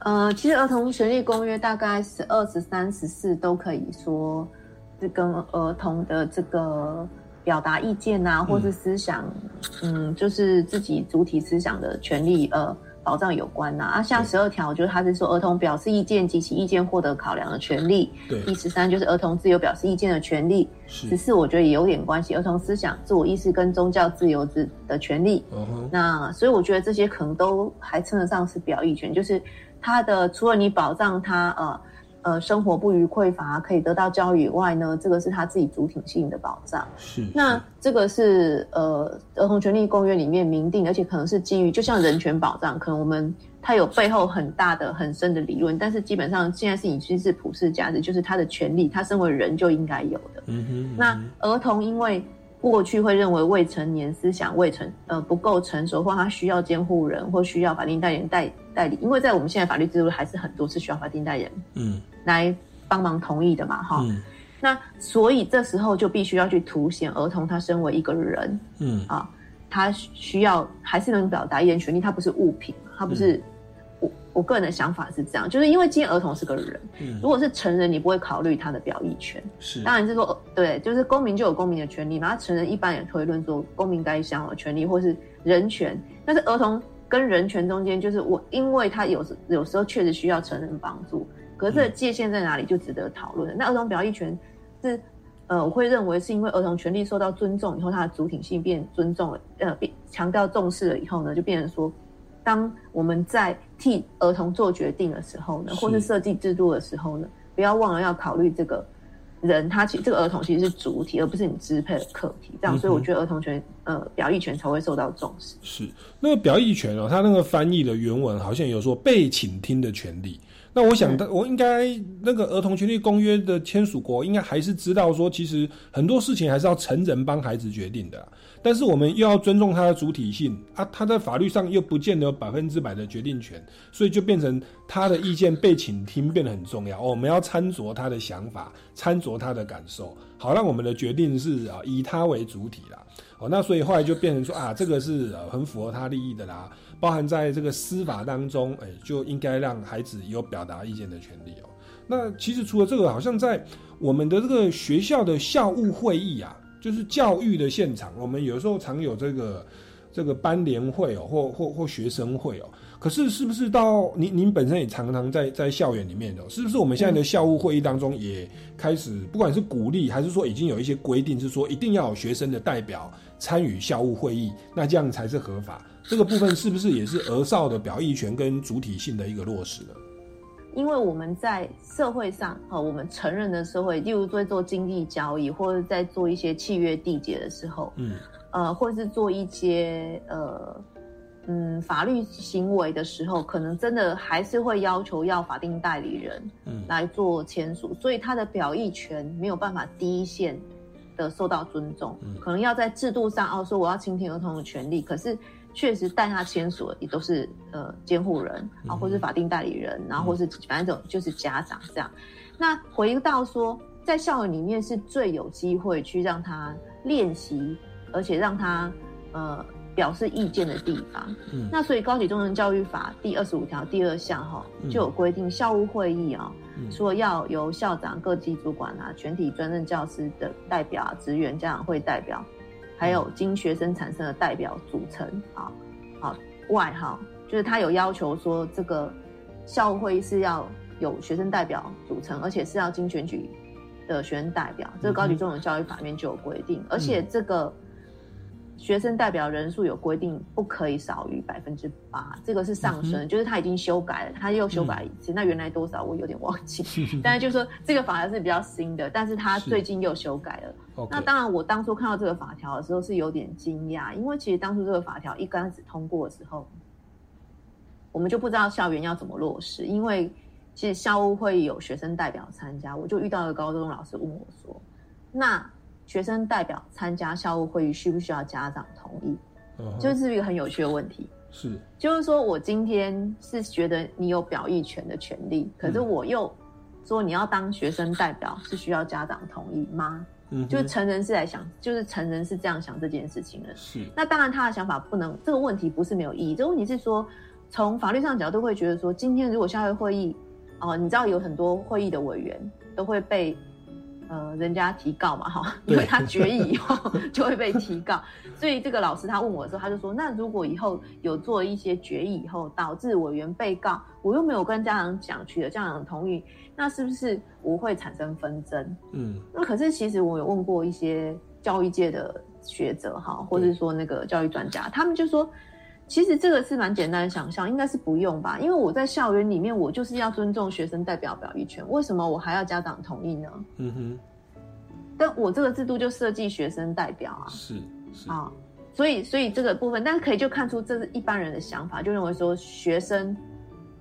呃，其实儿童权利公约大概十二、十三、十四都可以说是跟儿童的这个表达意见啊，或是思想，嗯，就是自己主体思想的权利，呃，保障有关呐。啊，像十二条就是他是说儿童表示意见及其意见获得考量的权利。对。第十三就是儿童自由表示意见的权利。十四我觉得也有点关系，儿童思想、自我意识跟宗教自由之的权利。那所以我觉得这些可能都还称得上是表意权，就是他的除了你保障他呃。呃，生活不予匮乏，可以得到教育以外呢，这个是他自己主体性的保障。是，那这个是呃《儿童权利公约》里面明定，而且可能是基于，就像人权保障，可能我们它有背后很大的、很深的理论，但是基本上现在是已经是普世价值，就是他的权利，他身为人就应该有的。嗯哼。那儿童因为。过去会认为未成年思想未成呃不够成熟，或他需要监护人或需要法定代理人代代理，因为在我们现在法律制度还是很多是需要法定代理人嗯。来帮忙同意的嘛哈，那所以这时候就必须要去凸显儿童他身为一个人嗯。啊，他需要还是能表达一点权利，他不是物品，他不是。我个人的想法是这样，就是因为今天儿童是个人，如果是成人，你不会考虑他的表意权。是，当然是说，对，就是公民就有公民的权利嘛。成人一般也推论说，公民该享有权利或是人权。但是儿童跟人权中间，就是我，因为他有时有时候确实需要成人帮助，可是这个界限在哪里，就值得讨论。那儿童表意权是，呃，我会认为是因为儿童权利受到尊重以后，他的主体性变尊重了，呃，变强调重视了以后呢，就变成说。当我们在替儿童做决定的时候呢，或是设计制度的时候呢，不要忘了要考虑这个人，他其这个儿童其实是主体，而不是你支配的客体。这样，所以我觉得儿童权呃表意权才会受到重视。是那个表意权哦，他那个翻译的原文好像有说被倾听的权利。那我想，我应该那个儿童权利公约的签署国应该还是知道说，其实很多事情还是要成人帮孩子决定的。但是我们又要尊重他的主体性啊，他在法律上又不见得有百分之百的决定权，所以就变成他的意见被倾听变得很重要。我们要参酌他的想法，参酌他的感受，好让我们的决定是啊以他为主体啦。哦，那所以后来就变成说啊，这个是很符合他利益的啦，包含在这个司法当中，哎，就应该让孩子有表达意见的权利哦。那其实除了这个，好像在我们的这个学校的校务会议啊。就是教育的现场，我们有时候常有这个这个班联会哦，或或或学生会哦。可是是不是到您您本身也常常在在校园里面哦？是不是我们现在的校务会议当中也开始，不管是鼓励还是说已经有一些规定，是说一定要有学生的代表参与校务会议，那这样才是合法？这个部分是不是也是儿少的表意权跟主体性的一个落实呢？因为我们在社会上，哈，我们成人的社会，例如在做经济交易，或者在做一些契约缔结的时候，嗯，呃，或是做一些呃，嗯，法律行为的时候，可能真的还是会要求要法定代理人，嗯，来做签署，所以他的表意权没有办法第一线的受到尊重，可能要在制度上哦，说我要倾听儿童的权利，可是。确实带他签署的也都是呃监护人啊，或是法定代理人，然后或是反正种就是家长这样。那回到说，在校园里面是最有机会去让他练习，而且让他呃表示意见的地方。嗯，那所以高级中等教育法第二十五条第二项哈就有规定，校务会议啊，说要由校长、各级主管啊、全体专任教师的代表啊、职员、家长会代表。还有经学生产生的代表组成啊，好外哈，就是他有要求说，这个校会是要有学生代表组成，而且是要经选举的学生代表，这个高级中等教育法里面就有规定，而且这个学生代表人数有规定，不可以少于百分之八，这个是上升，就是他已经修改了，他又修改一次，那原来多少我有点忘记，但是就是说这个法还是比较新的，但是他最近又修改了。那当然，我当初看到这个法条的时候是有点惊讶，因为其实当初这个法条一开始通过的时候，我们就不知道校园要怎么落实。因为其实校务会有学生代表参加，我就遇到一个高中老师问我说：“那学生代表参加校务会议需不需要家长同意？”就是一个很有趣的问题。是，就是说我今天是觉得你有表意权的权利，可是我又说你要当学生代表是需要家长同意吗？嗯，就是成人是来想，就是成人是这样想这件事情的。是，那当然他的想法不能，这个问题不是没有意义。这个问题是说，从法律上角度会觉得说，今天如果校会会议，哦，你知道有很多会议的委员都会被呃人家提告嘛哈，因为他决议以后 就会被提告，所以这个老师他问我的时候，他就说，那如果以后有做一些决议以后导致委员被告，我又没有跟家长讲，取得家长同意，那是不是我会产生纷争？嗯，那可是其实我有问过一些教育界的学者哈，或者说那个教育专家，他们就说。其实这个是蛮简单的想象，应该是不用吧？因为我在校园里面，我就是要尊重学生代表表意权，为什么我还要家长同意呢？嗯哼。但我这个制度就设计学生代表啊，是是啊，所以所以这个部分，但是可以就看出这是一般人的想法，就认为说学生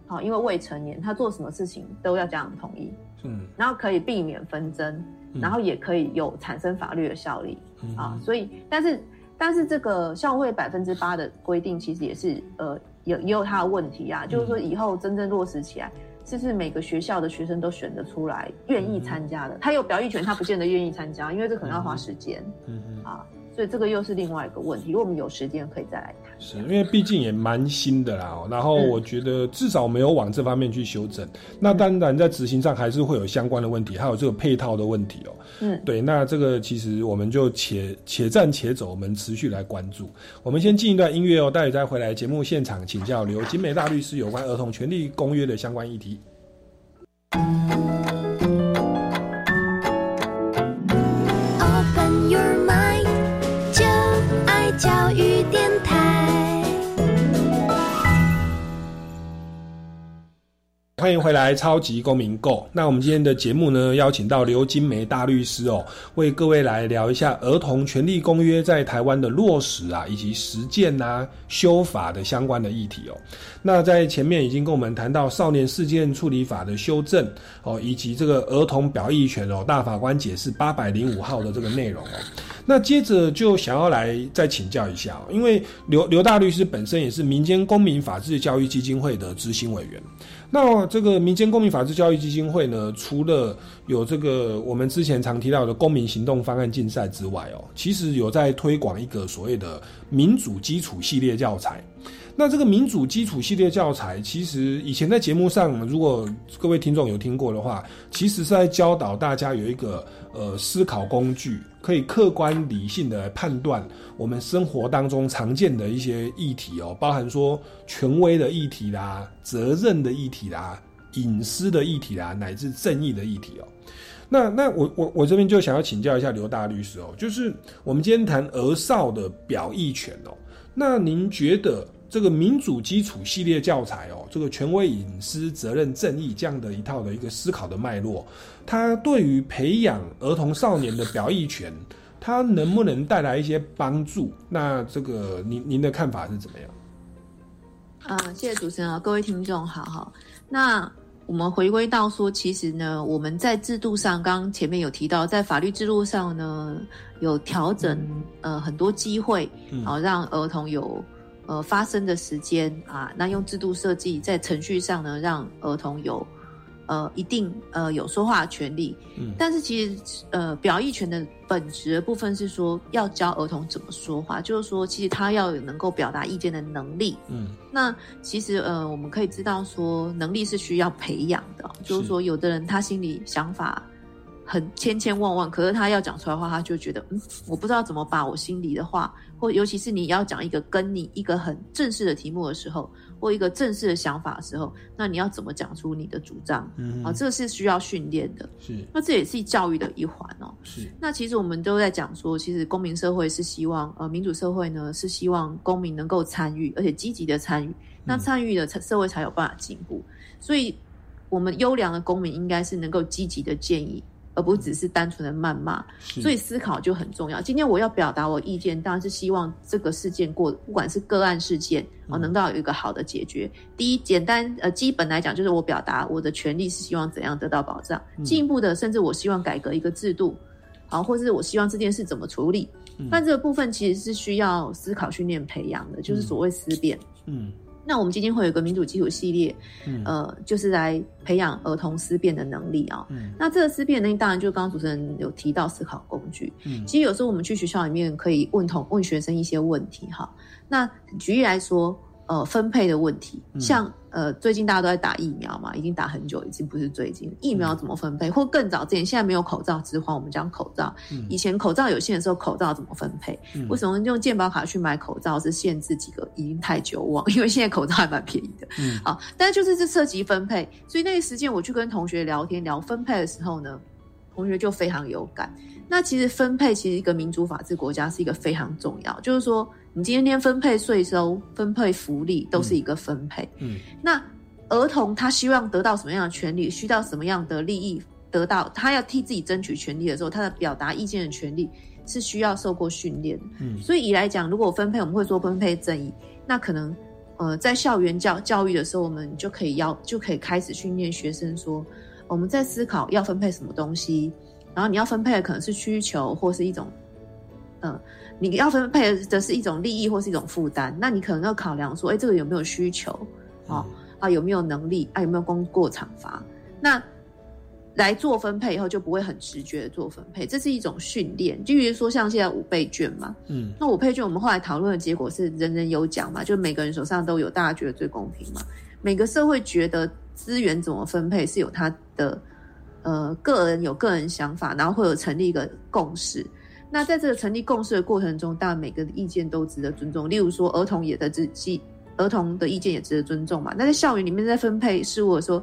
好，因为未成年，他做什么事情都要家长同意，嗯，然后可以避免纷争，然后也可以有产生法律的效力啊，所以但是。但是这个校会百分之八的规定，其实也是呃有也有它的问题啊。就是说以后真正落实起来，是不是每个学校的学生都选得出来愿意参加的？他有表意权，他不见得愿意参加，因为这可能要花时间。嗯嗯啊。所以这个又是另外一个问题，如果我们有时间可以再来谈。是因为毕竟也蛮新的啦，然后我觉得至少没有往这方面去修正。那当然在执行上还是会有相关的问题，还有这个配套的问题哦。嗯，对，那这个其实我们就且且战且走，我们持续来关注。我们先进一段音乐哦，待会再回来节目现场请教刘金美大律师有关儿童权利公约的相关议题。教欢迎回来，超级公民购。那我们今天的节目呢，邀请到刘金梅大律师哦，为各位来聊一下《儿童权利公约》在台湾的落实啊，以及实践啊、修法的相关的议题哦。那在前面已经跟我们谈到《少年事件处理法》的修正哦，以及这个儿童表意权哦，大法官解释八百零五号的这个内容哦。那接着就想要来再请教一下，因为刘刘大律师本身也是民间公民法治教育基金会的执行委员。那这个民间公民法治教育基金会呢，除了有这个我们之前常提到的公民行动方案竞赛之外哦，其实有在推广一个所谓的民主基础系列教材。那这个民主基础系列教材，其实以前在节目上，如果各位听众有听过的话，其实是在教导大家有一个呃思考工具，可以客观理性的判断我们生活当中常见的一些议题哦，包含说权威的议题啦、责任的议题啦、隐私的议题啦，乃至正义的议题哦。那那我我我这边就想要请教一下刘大律师哦，就是我们今天谈儿少的表意权哦，那您觉得？这个民主基础系列教材哦，这个权威、隐私、责任、正义这样的一套的一个思考的脉络，它对于培养儿童少年的表意权，他能不能带来一些帮助？那这个您您的看法是怎么样？啊，谢谢主持人啊，各位听众好好。那我们回归到说，其实呢，我们在制度上，刚刚前面有提到，在法律制度上呢，有调整呃很多机会，好让儿童有。呃，发生的时间啊，那用制度设计在程序上呢，让儿童有呃一定呃有说话的权利。嗯，但是其实呃表意权的本质的部分是说要教儿童怎么说话，就是说其实他要有能够表达意见的能力。嗯，那其实呃我们可以知道说能力是需要培养的，就是说有的人他心里想法。很千千万万，可是他要讲出来的话，他就觉得，嗯，我不知道怎么把我心里的话，或尤其是你要讲一个跟你一个很正式的题目的时候，或一个正式的想法的时候，那你要怎么讲出你的主张？嗯，啊，这个是需要训练的。是，那这也是教育的一环哦。是，那其实我们都在讲说，其实公民社会是希望，呃，民主社会呢是希望公民能够参与，而且积极的参与，那参与的社会才有办法进步。所以，我们优良的公民应该是能够积极的建议。而不只是单纯的谩骂，所以思考就很重要。今天我要表达我意见，当然是希望这个事件过，不管是个案事件啊，能够有一个好的解决。第一，简单呃，基本来讲就是我表达我的权利是希望怎样得到保障。进一步的，甚至我希望改革一个制度，好，或者是我希望这件事怎么处理。但这个部分其实是需要思考训练培养的，就是所谓思辨。嗯。那我们基金会有个民主基础系列，呃，就是来培养儿童思辨的能力啊。那这个思辨能力，当然就刚刚主持人有提到思考工具。嗯其实有时候我们去学校里面可以问同问学生一些问题哈。那举例来说，呃，分配的问题，像。呃，最近大家都在打疫苗嘛，已经打很久，已经不是最近。疫苗怎么分配，或更早之前，现在没有口罩之荒，我们讲口罩。以前口罩有限的时候，口罩怎么分配？为什么用健保卡去买口罩是限制几个？已经太久忘，因为现在口罩还蛮便宜的。嗯，好，但是就是这涉及分配，所以那个时间我去跟同学聊天聊分配的时候呢，同学就非常有感。那其实分配其实一个民主法治国家是一个非常重要，就是说。你今天分配税收、分配福利都是一个分配。嗯，那儿童他希望得到什么样的权利，需要什么样的利益得到，他要替自己争取权利的时候，他的表达意见的权利是需要受过训练。嗯，所以以来讲，如果分配我们会做分配正义，那可能呃在校园教教育的时候，我们就可以要就可以开始训练学生说，我们在思考要分配什么东西，然后你要分配的可能是需求或是一种嗯。你要分配的是一种利益或是一种负担，那你可能要考量说，哎，这个有没有需求？啊啊，有没有能力？啊，有没有功过厂罚？那来做分配以后就不会很直觉的做分配，这是一种训练。就比如说像现在五倍券嘛，嗯，那五倍券我们后来讨论的结果是人人有奖嘛，就每个人手上都有，大家觉得最公平嘛。每个社会觉得资源怎么分配是有他的呃个人有个人想法，然后会有成立一个共识。那在这个成立共识的过程中，当然每个的意见都值得尊重。例如说，儿童也的自己，儿童的意见也值得尊重嘛。那在校园里面在分配事务的时候，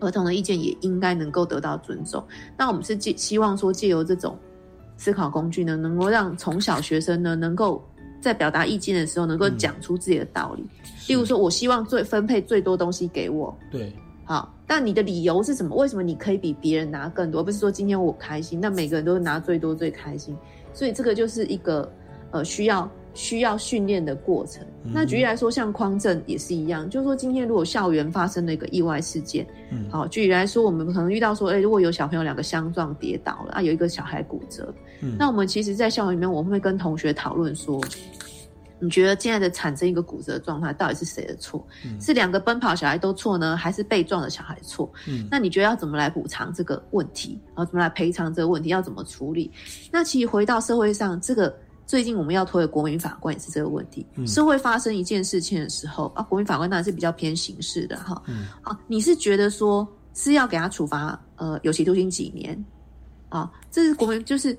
儿童的意见也应该能够得到尊重。那我们是借希望说，借由这种思考工具呢，能够让从小学生呢，能够在表达意见的时候，能够讲出自己的道理。例如说，我希望最分配最多东西给我。对。好，但你的理由是什么？为什么你可以比别人拿更多？不是说今天我开心，那每个人都拿最多最开心。所以这个就是一个呃需要需要训练的过程。那举例来说，像匡正也是一样，就是说今天如果校园发生了一个意外事件，嗯，好，举例来说，我们可能遇到说，哎，如果有小朋友两个相撞跌倒了啊，有一个小孩骨折，嗯，那我们其实，在校园里面，我们会跟同学讨论说。你觉得现在的产生一个骨折状态，到底是谁的错？是两个奔跑小孩都错呢，还是被撞的小孩错？嗯，那你觉得要怎么来补偿这个问题？然后怎么来赔偿这个问题？要怎么处理？那其实回到社会上，这个最近我们要推的国民法官也是这个问题。社会发生一件事情的时候啊，国民法官当然是比较偏刑事的哈。嗯，啊，你是觉得说是要给他处罚呃有期徒刑几年？啊，这是国民就是。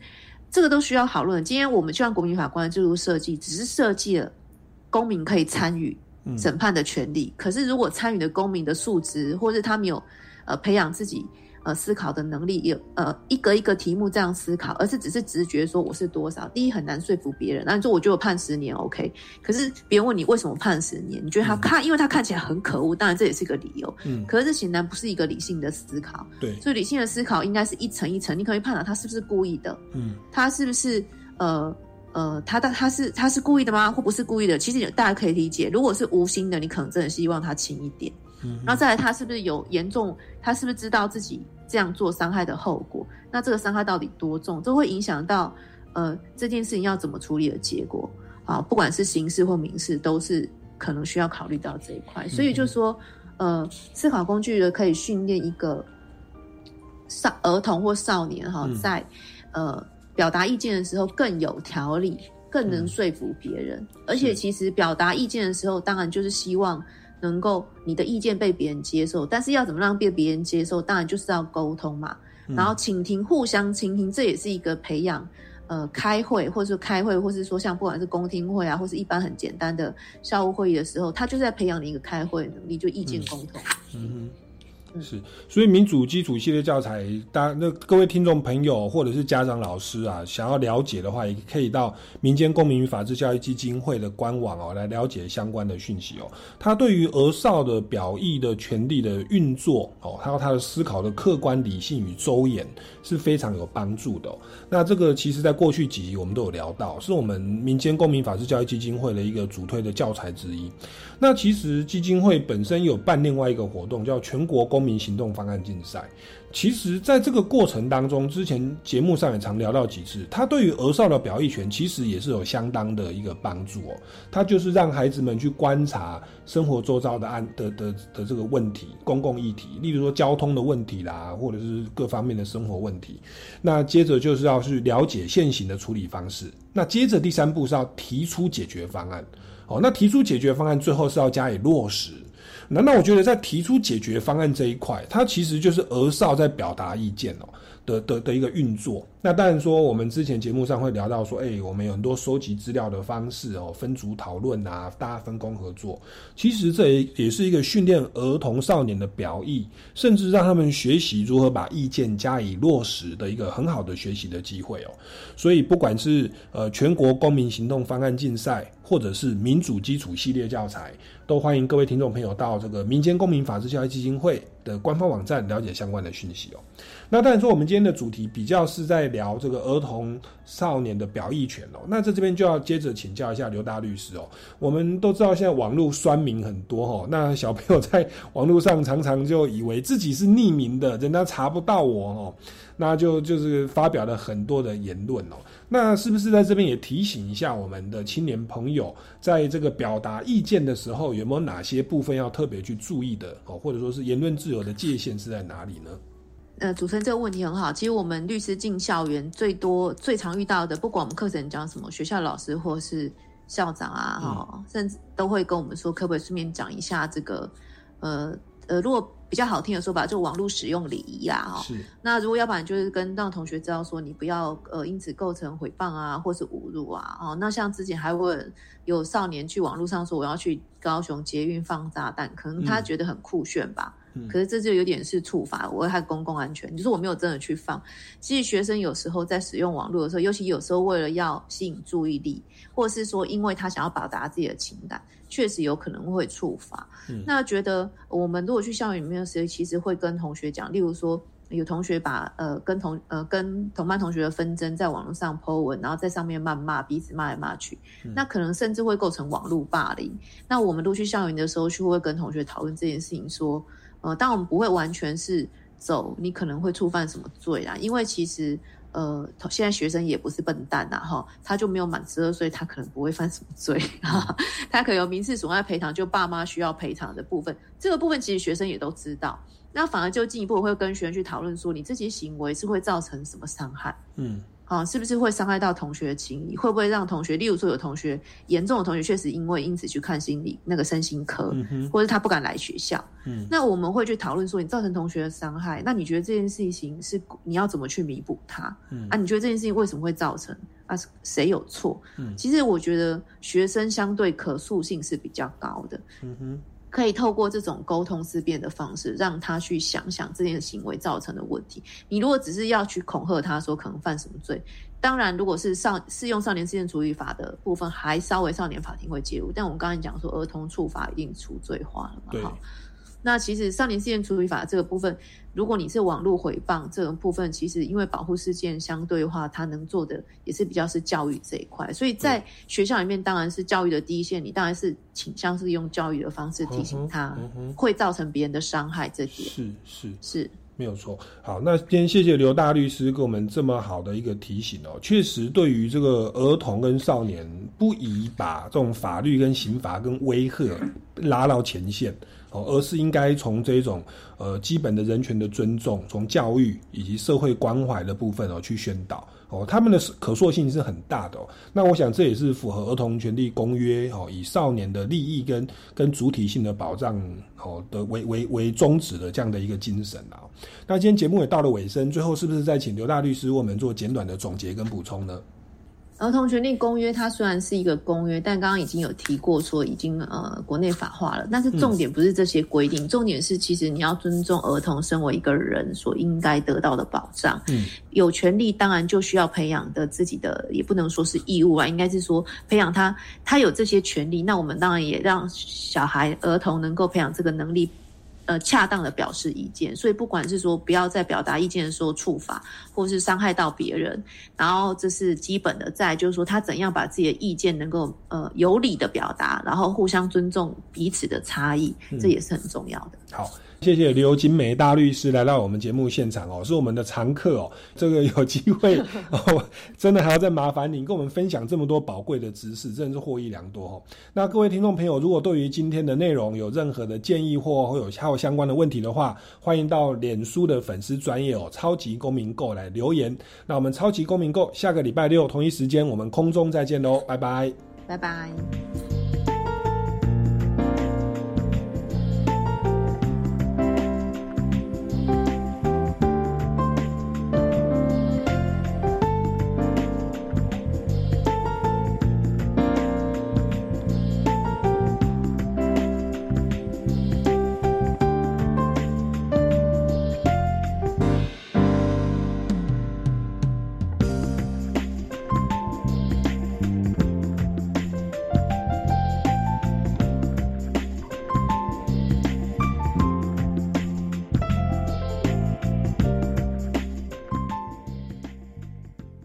这个都需要讨论。今天我们就像国民法官的制度设计，只是设计了公民可以参与审判的权利。可是，如果参与的公民的素质，或是他们有呃培养自己。呃，思考的能力有呃一个一个题目这样思考，而是只是直觉说我是多少。第一很难说服别人，那你说我觉得判十年 OK，可是别人问你为什么判十年，你觉得他看，因为他看起来很可恶，当然这也是一个理由。嗯，可是显然不是一个理性的思考。对，所以理性的思考应该是一层一层，你可以判断他是不是故意的。嗯，他是不是呃呃，他的他是他是故意的吗？或不是故意的？其实大家可以理解，如果是无心的，你可能真的希望他轻一点。嗯，然后再来，他是不是有严重？他是不是知道自己？这样做伤害的后果，那这个伤害到底多重，都会影响到呃这件事情要怎么处理的结果啊，不管是刑事或民事，都是可能需要考虑到这一块。所以就说，呃，思考工具的可以训练一个少儿童或少年哈，在呃表达意见的时候更有条理，更能说服别人。而且其实表达意见的时候，当然就是希望。能够你的意见被别人接受，但是要怎么让被别人接受？当然就是要沟通嘛。然后倾听，互相倾听，这也是一个培养。呃，开会，或者说开会，或是说像不管是公听会啊，或是一般很简单的校务会议的时候，他就在培养你一个开会能力，就意见沟通。嗯哼。是，所以民主基础系列教材，当那各位听众朋友或者是家长老师啊，想要了解的话，也可以到民间公民与法治教育基金会的官网哦，来了解相关的讯息哦。他对于儿少的表意的权利的运作哦，还有他的思考的客观理性与周延是非常有帮助的。那这个其实在过去几集我们都有聊到，是我们民间公民法治教育基金会的一个主推的教材之一。那其实基金会本身有办另外一个活动，叫全国公民行动方案竞赛。其实，在这个过程当中，之前节目上也常聊到几次，它对于儿少的表意权其实也是有相当的一个帮助哦。它就是让孩子们去观察生活周遭的案的的的这个问题、公共议题，例如说交通的问题啦，或者是各方面的生活问题。那接着就是要去了解现行的处理方式。那接着第三步是要提出解决方案。哦，那提出解决方案，最后是要加以落实。难道我觉得在提出解决方案这一块，它其实就是额少在表达意见哦。的的的一个运作，那当然说，我们之前节目上会聊到说，哎，我们有很多收集资料的方式哦，分组讨论啊，大家分工合作，其实这也也是一个训练儿童少年的表意，甚至让他们学习如何把意见加以落实的一个很好的学习的机会哦。所以，不管是呃全国公民行动方案竞赛，或者是民主基础系列教材，都欢迎各位听众朋友到这个民间公民法治教育基金会的官方网站了解相关的讯息哦。那当然说，我们今天的主题比较是在聊这个儿童少年的表意权哦。那在这边就要接着请教一下刘大律师哦。我们都知道现在网络酸民很多哈，那小朋友在网络上常常就以为自己是匿名的，人家查不到我哦，那就就是发表了很多的言论哦。那是不是在这边也提醒一下我们的青年朋友，在这个表达意见的时候，有没有哪些部分要特别去注意的哦？或者说是言论自由的界限是在哪里呢？呃，主持人这个问题很好。其实我们律师进校园最多、最常遇到的，不管我们课程讲什么，学校老师或是校长啊，哈，甚至都会跟我们说，可不可以顺便讲一下这个，呃呃，如果比较好听的说法，就网络使用礼仪啦，哈。是。那如果要不然就是跟让同学知道说，你不要呃因此构成诽谤啊，或是侮辱啊，哦。那像之前还会有少年去网络上说我要去高雄捷运放炸弹，可能他觉得很酷炫吧。可是这就有点是处罚危害公共安全。就是我没有真的去放。其实学生有时候在使用网络的时候，尤其有时候为了要吸引注意力，或者是说因为他想要表达自己的情感，确实有可能会处罚。那觉得我们如果去校园里面的时候，其实会跟同学讲，例如说有同学把呃跟同呃跟同班同学的纷争在网络上 po 文，然后在上面谩骂彼此骂来骂去，那可能甚至会构成网络霸凌。那我们都去校园的时候，就会跟同学讨论这件事情，说。呃，但我们不会完全是走你可能会触犯什么罪啦，因为其实呃，现在学生也不是笨蛋呐，哈，他就没有满十二岁，他可能不会犯什么罪，他可能有民事损害赔偿，就爸妈需要赔偿的部分，这个部分其实学生也都知道，那反而就进一步会跟学生去讨论说，你这些行为是会造成什么伤害，嗯。啊，是不是会伤害到同学的情谊？会不会让同学，例如说有同学严重的同学，确实因为因此去看心理那个身心科，或者他不敢来学校。嗯，那我们会去讨论说，你造成同学的伤害，那你觉得这件事情是你要怎么去弥补它？嗯，啊，你觉得这件事情为什么会造成？啊，谁有错？嗯，其实我觉得学生相对可塑性是比较高的。嗯哼。可以透过这种沟通思辨的方式，让他去想想这件行为造成的问题。你如果只是要去恐吓他说可能犯什么罪，当然如果是少适用少年事件处理法的部分，还稍微少年法庭会介入。但我们刚才讲说儿童处罚已经除罪化了嘛？好。那其实少年事件处理法这个部分，如果你是网络回谤这个部分，其实因为保护事件相对的话，它能做的也是比较是教育这一块。所以在学校里面，当然是教育的第一线，你当然是倾向是用教育的方式提醒他，会造成别人的伤害这点。是是是。没有错，好，那今天谢谢刘大律师给我们这么好的一个提醒哦。确实，对于这个儿童跟少年，不宜把这种法律跟刑罚跟威吓拉到前线哦，而是应该从这种呃基本的人权的尊重，从教育以及社会关怀的部分哦去宣导。哦，他们的可塑性是很大的哦。那我想这也是符合《儿童权利公约》哦，以少年的利益跟跟主体性的保障哦的为为为宗旨的这样的一个精神啊。那今天节目也到了尾声，最后是不是再请刘大律师为我们做简短的总结跟补充呢？儿童权利公约它虽然是一个公约，但刚刚已经有提过说已经呃国内法化了。但是重点不是这些规定，重点是其实你要尊重儿童身为一个人所应该得到的保障。嗯，有权利当然就需要培养的自己的，也不能说是义务啊，应该是说培养他，他有这些权利，那我们当然也让小孩儿童能够培养这个能力。呃，恰当的表示意见，所以不管是说不要在表达意见的时候触法，或是伤害到别人，然后这是基本的。再就是说，他怎样把自己的意见能够呃有理的表达，然后互相尊重彼此的差异，这也是很重要的。好。谢谢刘金梅大律师来到我们节目现场哦，是我们的常客哦。这个有机会 哦，真的还要再麻烦你跟我们分享这么多宝贵的知识，真的是获益良多哦。那各位听众朋友，如果对于今天的内容有任何的建议或或有还有相关的问题的话，欢迎到脸书的粉丝专业哦，超级公民购来留言。那我们超级公民购下个礼拜六同一时间我们空中再见喽，拜拜，拜拜。